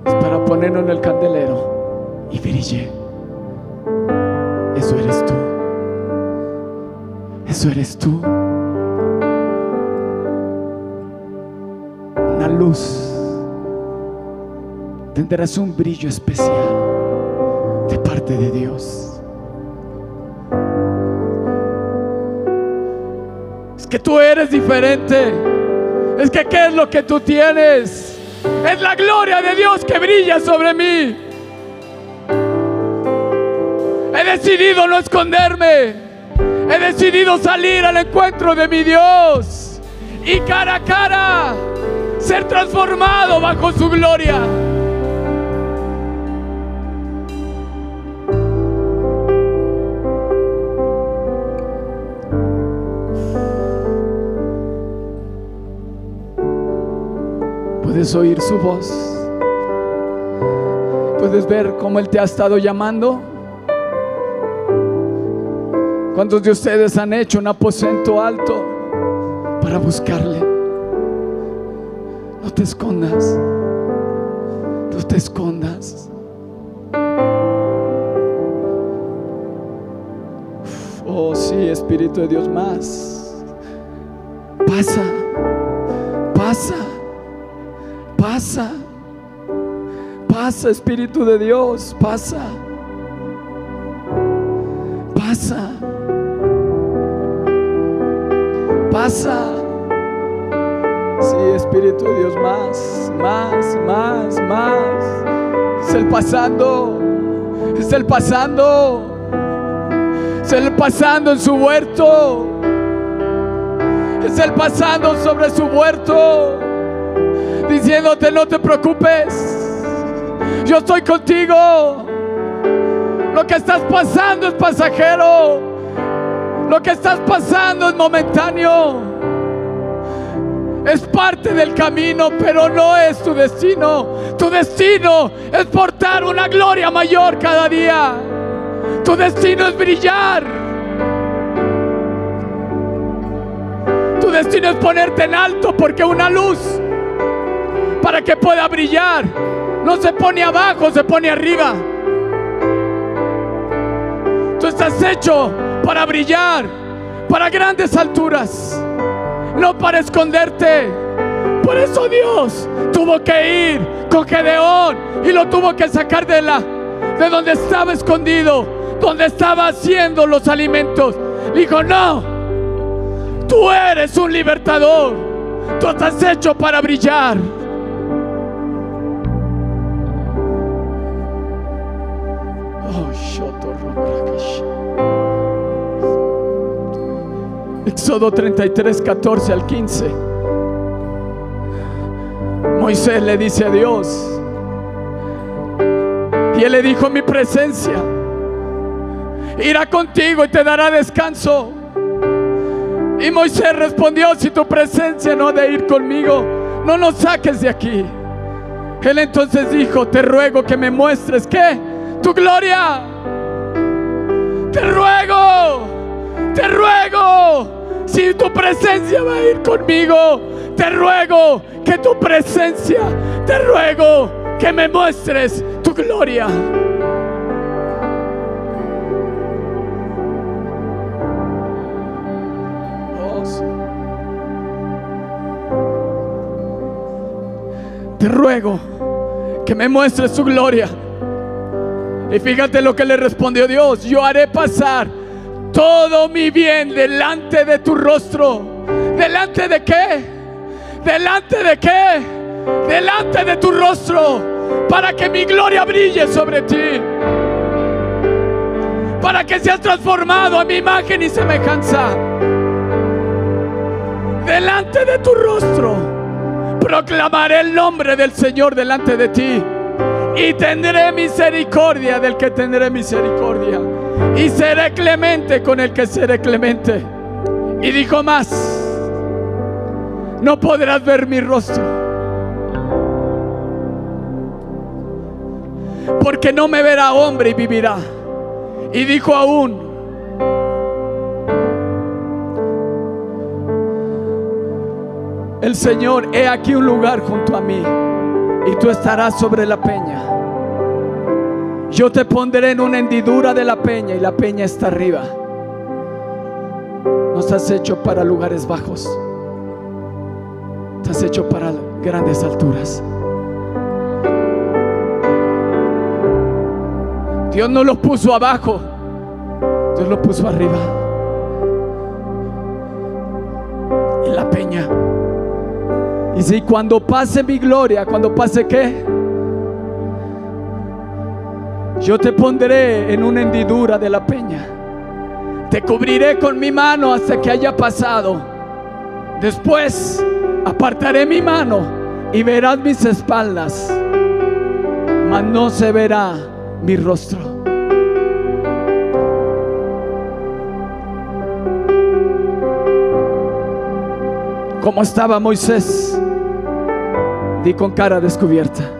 es para ponerlo en el candelero y brille. Eso eres tú. Eso eres tú. Una luz. Tendrás un brillo especial de parte de Dios. Que tú eres diferente. Es que ¿qué es lo que tú tienes? Es la gloria de Dios que brilla sobre mí. He decidido no esconderme. He decidido salir al encuentro de mi Dios y cara a cara ser transformado bajo su gloria. Oír su voz. Puedes ver cómo Él te ha estado llamando. ¿Cuántos de ustedes han hecho un aposento alto para buscarle? No te escondas. No te escondas. Oh, sí, Espíritu de Dios, más. Pasa, pasa, pasa, Espíritu de Dios, pasa, pasa, pasa. Sí, Espíritu de Dios, más, más, más, más. Es el pasando, es el pasando, es el pasando en su huerto. Es el pasando sobre su huerto, diciéndote no te preocupes, yo estoy contigo. Lo que estás pasando es pasajero, lo que estás pasando es momentáneo. Es parte del camino, pero no es tu destino. Tu destino es portar una gloria mayor cada día. Tu destino es brillar. Tu destino es ponerte en alto porque una luz que pueda brillar no se pone abajo, se pone arriba. Tú estás hecho para brillar, para grandes alturas, no para esconderte. Por eso Dios tuvo que ir con Gedeón y lo tuvo que sacar de la de donde estaba escondido, donde estaba haciendo los alimentos. Dijo, "No. Tú eres un libertador. Tú estás hecho para brillar." Éxodo 33, 14 al 15. Moisés le dice a Dios, y él le dijo, mi presencia irá contigo y te dará descanso. Y Moisés respondió, si tu presencia no ha de ir conmigo, no nos saques de aquí. Él entonces dijo, te ruego que me muestres que tu gloria. Te ruego, te ruego, si tu presencia va a ir conmigo, te ruego que tu presencia, te ruego que me muestres tu gloria. Te ruego que me muestres tu gloria. Y fíjate lo que le respondió Dios. Yo haré pasar todo mi bien delante de tu rostro. ¿Delante de qué? ¿Delante de qué? Delante de tu rostro. Para que mi gloria brille sobre ti. Para que seas transformado a mi imagen y semejanza. Delante de tu rostro. Proclamaré el nombre del Señor delante de ti. Y tendré misericordia del que tendré misericordia. Y seré clemente con el que seré clemente. Y dijo más, no podrás ver mi rostro. Porque no me verá hombre y vivirá. Y dijo aún, el Señor, he aquí un lugar junto a mí y tú estarás sobre la peña. Yo te pondré en una hendidura de la peña y la peña está arriba. No estás hecho para lugares bajos. Estás hecho para grandes alturas. Dios no lo puso abajo. Dios lo puso arriba. En la peña. Y si cuando pase mi gloria, cuando pase qué? Yo te pondré en una hendidura de la peña. Te cubriré con mi mano hasta que haya pasado. Después apartaré mi mano y verás mis espaldas, mas no se verá mi rostro. ¿Cómo estaba Moisés? Di con cara descubierta.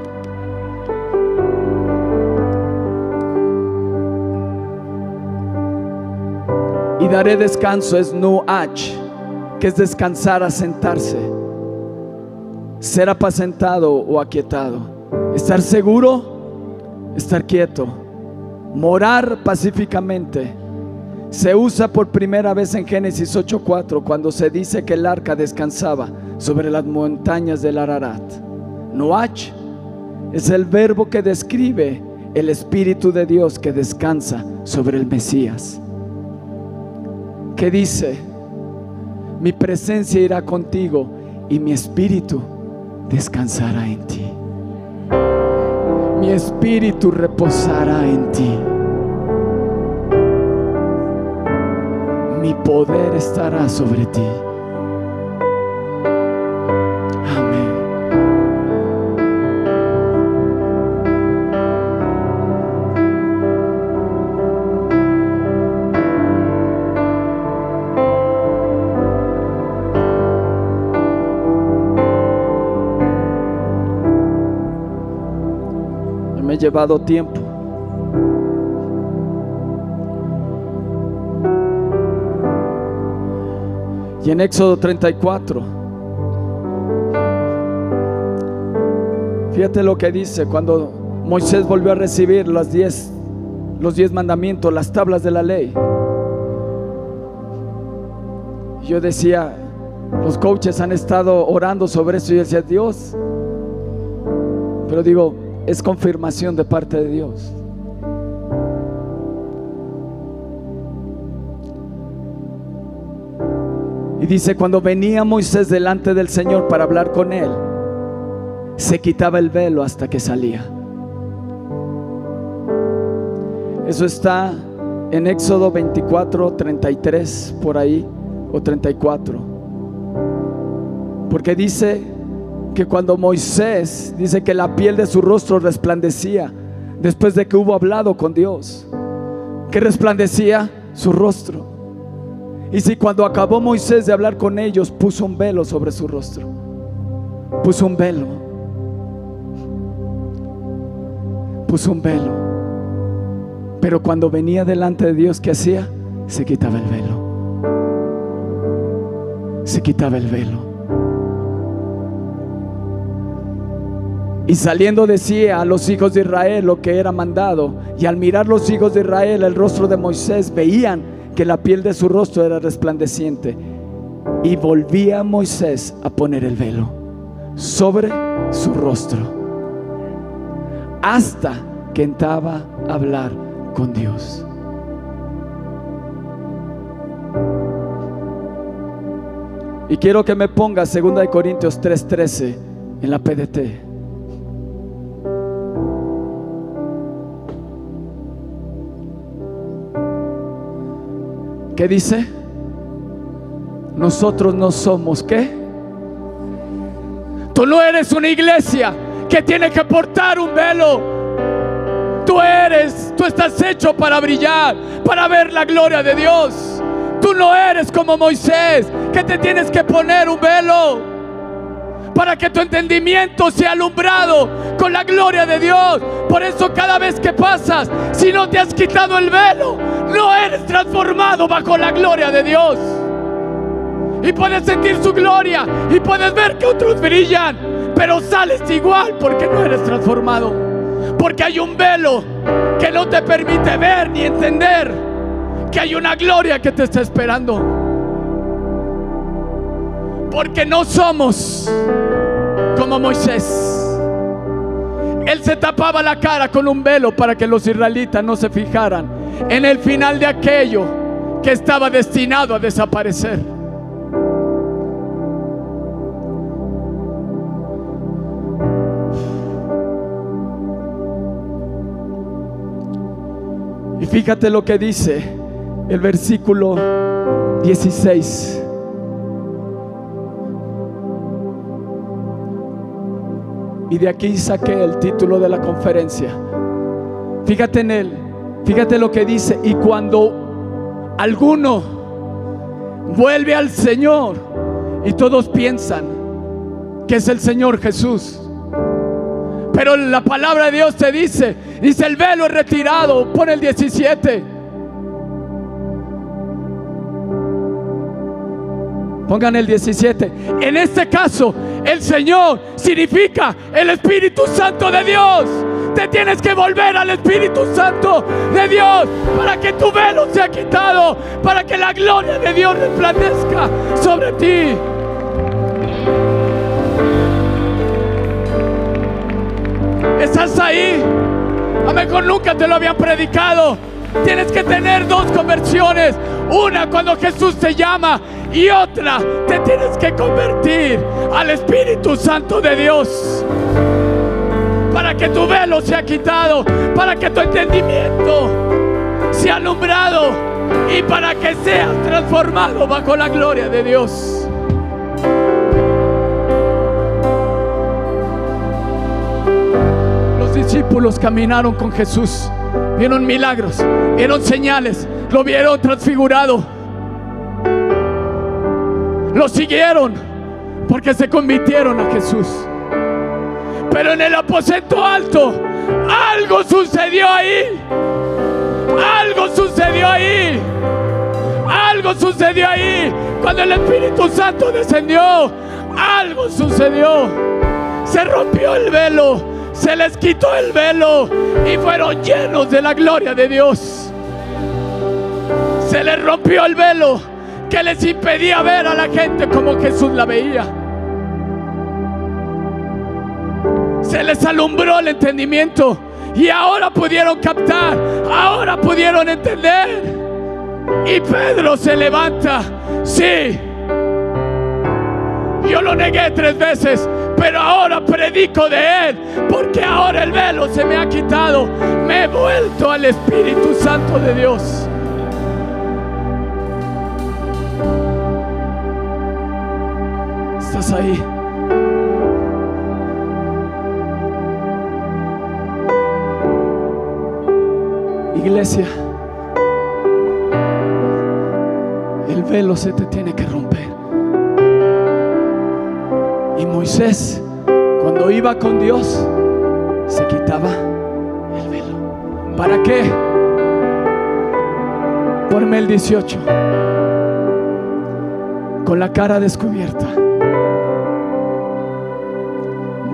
Y daré descanso, es nuach, que es descansar, asentarse, ser apacentado o aquietado, estar seguro, estar quieto, morar pacíficamente. Se usa por primera vez en Génesis 8:4 cuando se dice que el arca descansaba sobre las montañas del Ararat. Noach es el verbo que describe el Espíritu de Dios que descansa sobre el Mesías. Que dice, mi presencia irá contigo y mi espíritu descansará en ti. Mi espíritu reposará en ti. Mi poder estará sobre ti. llevado tiempo. Y en Éxodo 34, fíjate lo que dice cuando Moisés volvió a recibir las diez, los diez mandamientos, las tablas de la ley. Yo decía, los coaches han estado orando sobre eso y decía, Dios, pero digo, es confirmación de parte de Dios. Y dice, cuando venía Moisés delante del Señor para hablar con él, se quitaba el velo hasta que salía. Eso está en Éxodo 24, 33, por ahí, o 34. Porque dice que cuando Moisés dice que la piel de su rostro resplandecía después de que hubo hablado con Dios, que resplandecía su rostro. Y si cuando acabó Moisés de hablar con ellos, puso un velo sobre su rostro. Puso un velo. Puso un velo. Pero cuando venía delante de Dios, ¿qué hacía? Se quitaba el velo. Se quitaba el velo. Y saliendo decía a los hijos de Israel lo que era mandado. Y al mirar los hijos de Israel el rostro de Moisés, veían que la piel de su rostro era resplandeciente. Y volvía Moisés a poner el velo sobre su rostro hasta que entraba a hablar con Dios. Y quiero que me ponga 2 Corintios 3:13 en la PDT. ¿Qué dice? Nosotros no somos qué? Tú no eres una iglesia que tiene que portar un velo. Tú eres, tú estás hecho para brillar, para ver la gloria de Dios. Tú no eres como Moisés, que te tienes que poner un velo para que tu entendimiento sea alumbrado con la gloria de Dios. Por eso cada vez que pasas, si no te has quitado el velo, no eres transformado bajo la gloria de Dios. Y puedes sentir su gloria y puedes ver que otros brillan, pero sales igual porque no eres transformado. Porque hay un velo que no te permite ver ni entender que hay una gloria que te está esperando. Porque no somos como Moisés. Él se tapaba la cara con un velo para que los israelitas no se fijaran en el final de aquello que estaba destinado a desaparecer. Y fíjate lo que dice el versículo 16. Y de aquí saqué el título de la conferencia. Fíjate en él, fíjate lo que dice. Y cuando alguno vuelve al Señor y todos piensan que es el Señor Jesús. Pero la palabra de Dios te dice, dice el velo es retirado, pone el 17. Pongan el 17. En este caso, el Señor significa el Espíritu Santo de Dios. Te tienes que volver al Espíritu Santo de Dios para que tu velo sea quitado, para que la gloria de Dios resplandezca sobre ti. ¿Estás ahí? A mejor nunca te lo habían predicado. Tienes que tener dos conversiones. Una cuando Jesús te llama y otra te tienes que convertir al Espíritu Santo de Dios. Para que tu velo sea quitado, para que tu entendimiento sea alumbrado y para que seas transformado bajo la gloria de Dios. Los discípulos caminaron con Jesús vieron milagros, vieron señales, lo vieron transfigurado. Lo siguieron porque se convirtieron a Jesús. Pero en el aposento alto, algo sucedió ahí. Algo sucedió ahí. Algo sucedió ahí Cuando el Espíritu Santo descendió, algo sucedió. Se rompió el velo, se les quitó el velo y fueron llenos de la gloria de Dios. Se les rompió el velo que les impedía ver a la gente como Jesús la veía. Se les alumbró el entendimiento y ahora pudieron captar, ahora pudieron entender. Y Pedro se levanta, sí. Yo lo negué tres veces, pero ahora predico de Él, porque ahora el velo se me ha quitado. Me he vuelto al Espíritu Santo de Dios. Estás ahí. Iglesia, el velo se te tiene que romper. Y Moisés, cuando iba con Dios, se quitaba el velo. ¿Para qué? Ponme el 18. Con la cara descubierta.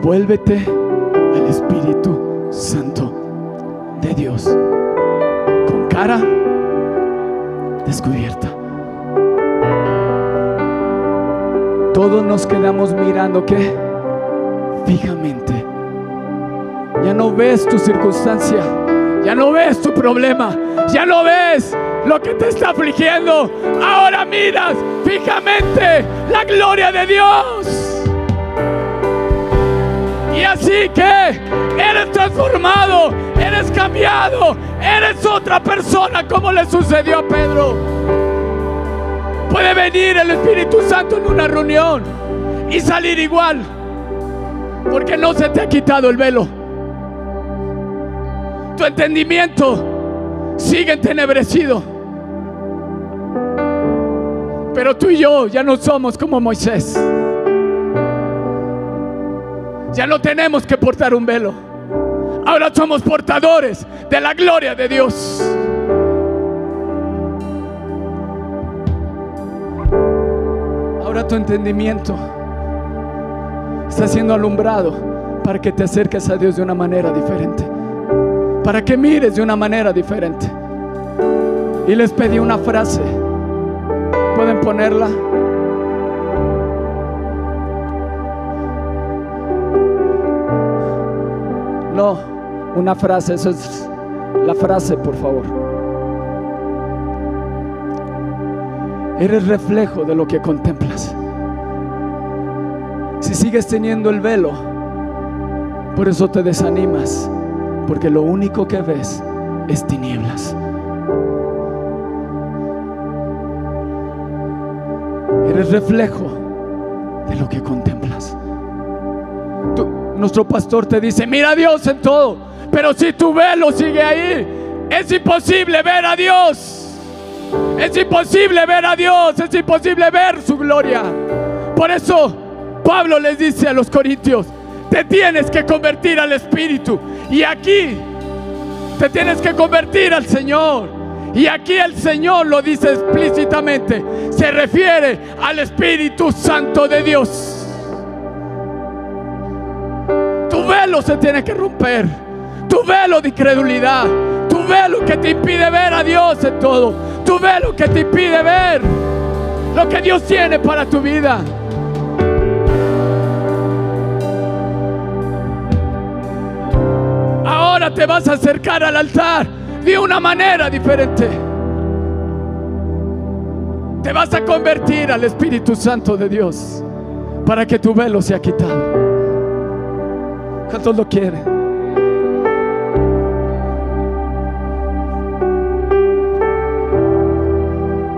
Vuélvete al Espíritu Santo de Dios. Cara descubierta. Todos nos quedamos mirando que fijamente. Ya no ves tu circunstancia, ya no ves tu problema, ya no ves lo que te está afligiendo. Ahora miras fijamente la gloria de Dios. Y así que eres transformado, eres cambiado, eres otra persona como le sucedió a Pedro. Puede venir el Espíritu Santo en una reunión y salir igual, porque no se te ha quitado el velo. Tu entendimiento sigue entenebrecido. Pero tú y yo ya no somos como Moisés. Ya no tenemos que portar un velo. Ahora somos portadores de la gloria de Dios. Ahora tu entendimiento está siendo alumbrado para que te acerques a Dios de una manera diferente. Para que mires de una manera diferente. Y les pedí una frase. ¿Pueden ponerla? No, una frase, eso es la frase, por favor. Eres reflejo de lo que contemplas. Si sigues teniendo el velo, por eso te desanimas, porque lo único que ves es tinieblas. Eres reflejo de lo que contemplas. Tú- nuestro pastor te dice, mira a Dios en todo, pero si tu velo sigue ahí, es imposible ver a Dios. Es imposible ver a Dios, es imposible ver su gloria. Por eso Pablo les dice a los corintios, te tienes que convertir al Espíritu. Y aquí te tienes que convertir al Señor. Y aquí el Señor lo dice explícitamente. Se refiere al Espíritu Santo de Dios. Tu velo se tiene que romper. Tu velo de incredulidad. Tu velo que te impide ver a Dios en todo. Tu velo que te impide ver lo que Dios tiene para tu vida. Ahora te vas a acercar al altar de una manera diferente. Te vas a convertir al Espíritu Santo de Dios para que tu velo sea quitado. ¿Cuántos lo quieren?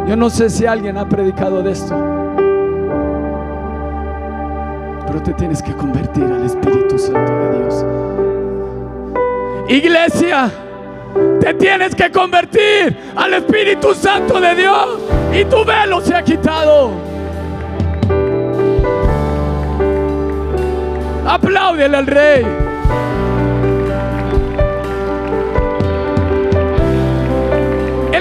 Yo no sé si alguien ha predicado de esto, pero te tienes que convertir al Espíritu Santo de Dios. Iglesia, te tienes que convertir al Espíritu Santo de Dios y tu velo se ha quitado. Apláudele al Rey.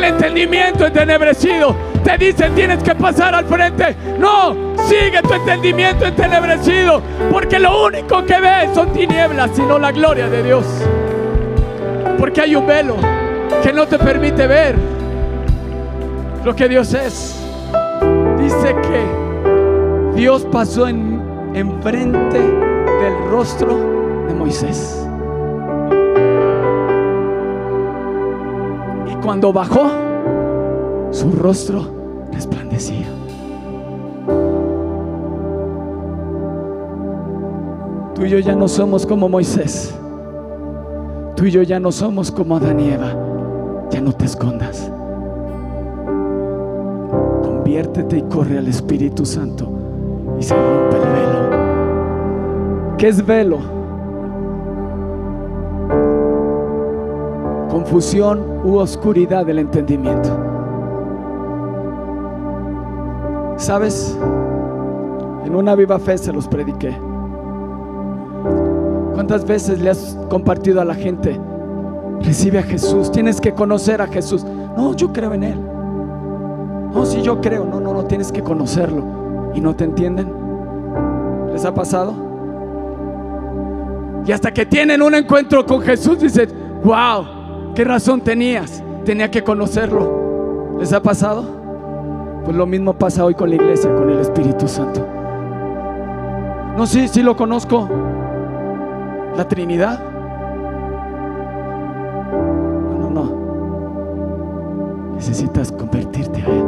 Entendimiento entenebrecido te dicen tienes que pasar al frente. No, sigue tu entendimiento entenebrecido, porque lo único que ves son tinieblas, sino la gloria de Dios. Porque hay un velo que no te permite ver lo que Dios es. Dice que Dios pasó en enfrente del rostro de Moisés. Cuando bajó, su rostro resplandecía. Tú y yo ya no somos como Moisés. Tú y yo ya no somos como Adán y Eva. Ya no te escondas. Conviértete y corre al Espíritu Santo y se rompe el velo. ¿Qué es velo? Confusión u oscuridad del entendimiento. ¿Sabes? En una viva fe se los prediqué. ¿Cuántas veces le has compartido a la gente? Recibe a Jesús, tienes que conocer a Jesús. No, yo creo en Él. No, si yo creo, no, no, no, tienes que conocerlo. ¿Y no te entienden? ¿Les ha pasado? Y hasta que tienen un encuentro con Jesús, dicen, wow, qué razón tenías, tenía que conocerlo. ¿Les ha pasado? Pues lo mismo pasa hoy con la iglesia, con el Espíritu Santo. No, sí, sí lo conozco. La Trinidad. No, no, no. Necesitas convertirte a Él.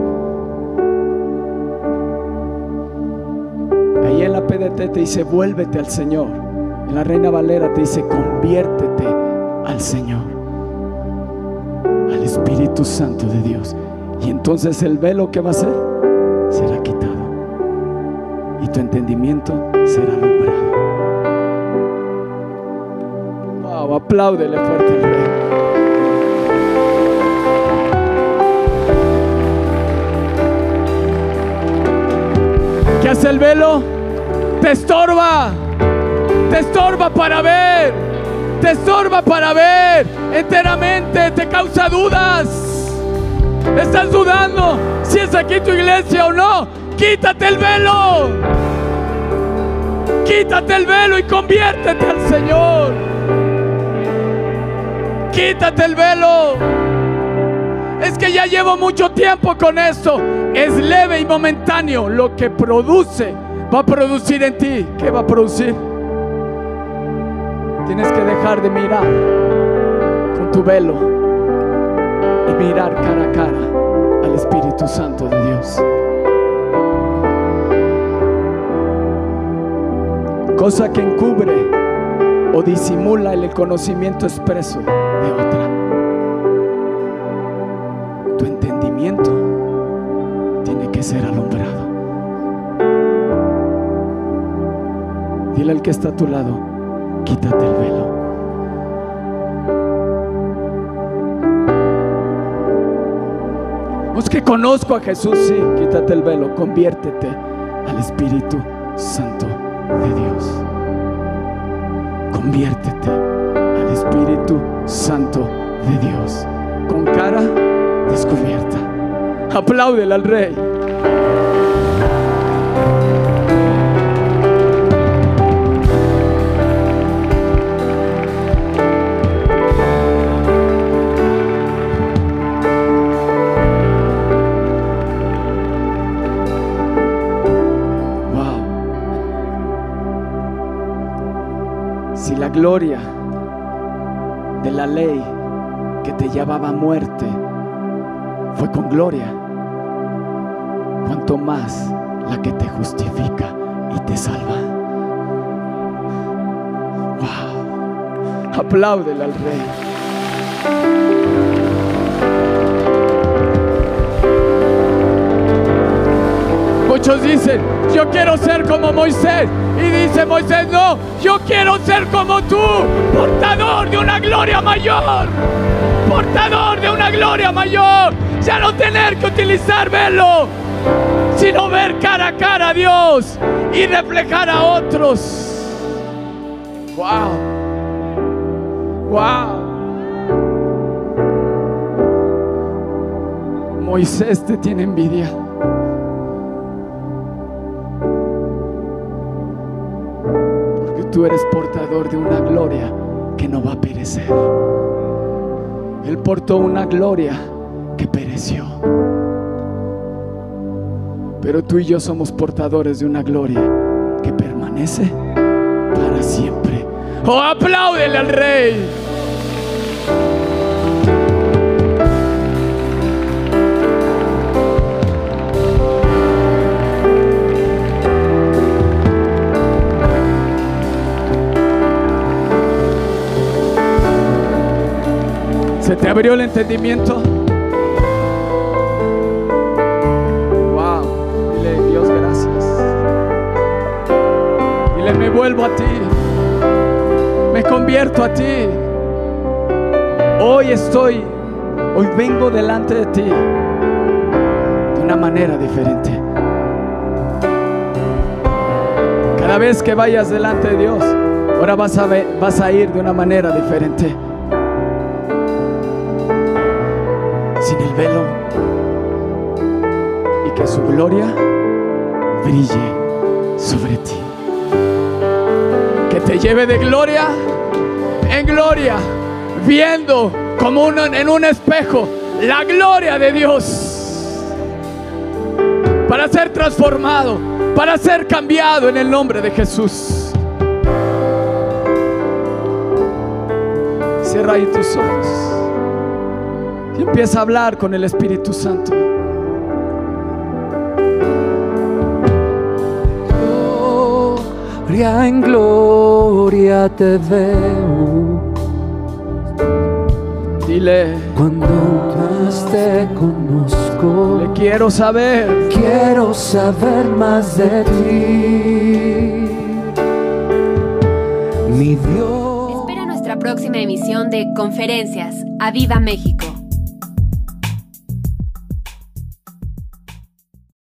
Ahí en la PDT te dice, vuélvete al Señor. En la Reina Valera te dice, conviértete al Señor. Espíritu Santo de Dios. Y entonces el velo que va a ser será quitado. Y tu entendimiento será alumbrado. Wow, apláudele fuerte al Rey. ¿Qué hace el velo? Te estorba. Te estorba para ver. Te estorba para ver enteramente. Te causa dudas. ¿Estás dudando si es aquí tu iglesia o no? Quítate el velo. Quítate el velo y conviértete al Señor. Quítate el velo. Es que ya llevo mucho tiempo con esto. Es leve y momentáneo. Lo que produce va a producir en ti. ¿Qué va a producir? Tienes que dejar de mirar con tu velo y mirar cara a cara al Espíritu Santo de Dios. Cosa que encubre o disimula el conocimiento expreso de otra. Tu entendimiento tiene que ser alumbrado. Dile al que está a tu lado, quítate el velo. Que conozco a Jesús, sí, quítate el velo, conviértete al Espíritu Santo de Dios. Conviértete al Espíritu Santo de Dios. Con cara descubierta. Apláudele al Rey. Gloria de la ley que te llevaba a muerte fue con gloria, cuanto más la que te justifica y te salva. Wow. Apláudele al Rey. Muchos dicen, yo quiero ser como Moisés. Y dice Moisés, no, yo quiero ser como tú, portador de una gloria mayor. Portador de una gloria mayor. Ya no tener que utilizar velo, sino ver cara a cara a Dios y reflejar a otros. Wow. Wow. Moisés te tiene envidia. Tú eres portador de una gloria que no va a perecer. Él portó una gloria que pereció. Pero tú y yo somos portadores de una gloria que permanece para siempre. ¡Oh, apláudele al rey! ¿Se te abrió el entendimiento? Wow, dile Dios gracias. Dile me vuelvo a ti. Me convierto a ti. Hoy estoy, hoy vengo delante de ti de una manera diferente. Cada vez que vayas delante de Dios, ahora vas a ir de una manera diferente. Velo y que su gloria brille sobre ti. Que te lleve de gloria en gloria, viendo como uno en un espejo la gloria de Dios. Para ser transformado, para ser cambiado en el nombre de Jesús. Cierra ahí tus ojos. Empieza a hablar con el Espíritu Santo.
Gloria en gloria te veo
Dile,
cuando más te conozco.
le quiero saber.
Quiero saber más de ti, mi Dios.
Espera nuestra próxima emisión de Conferencias. ¡A Viva México!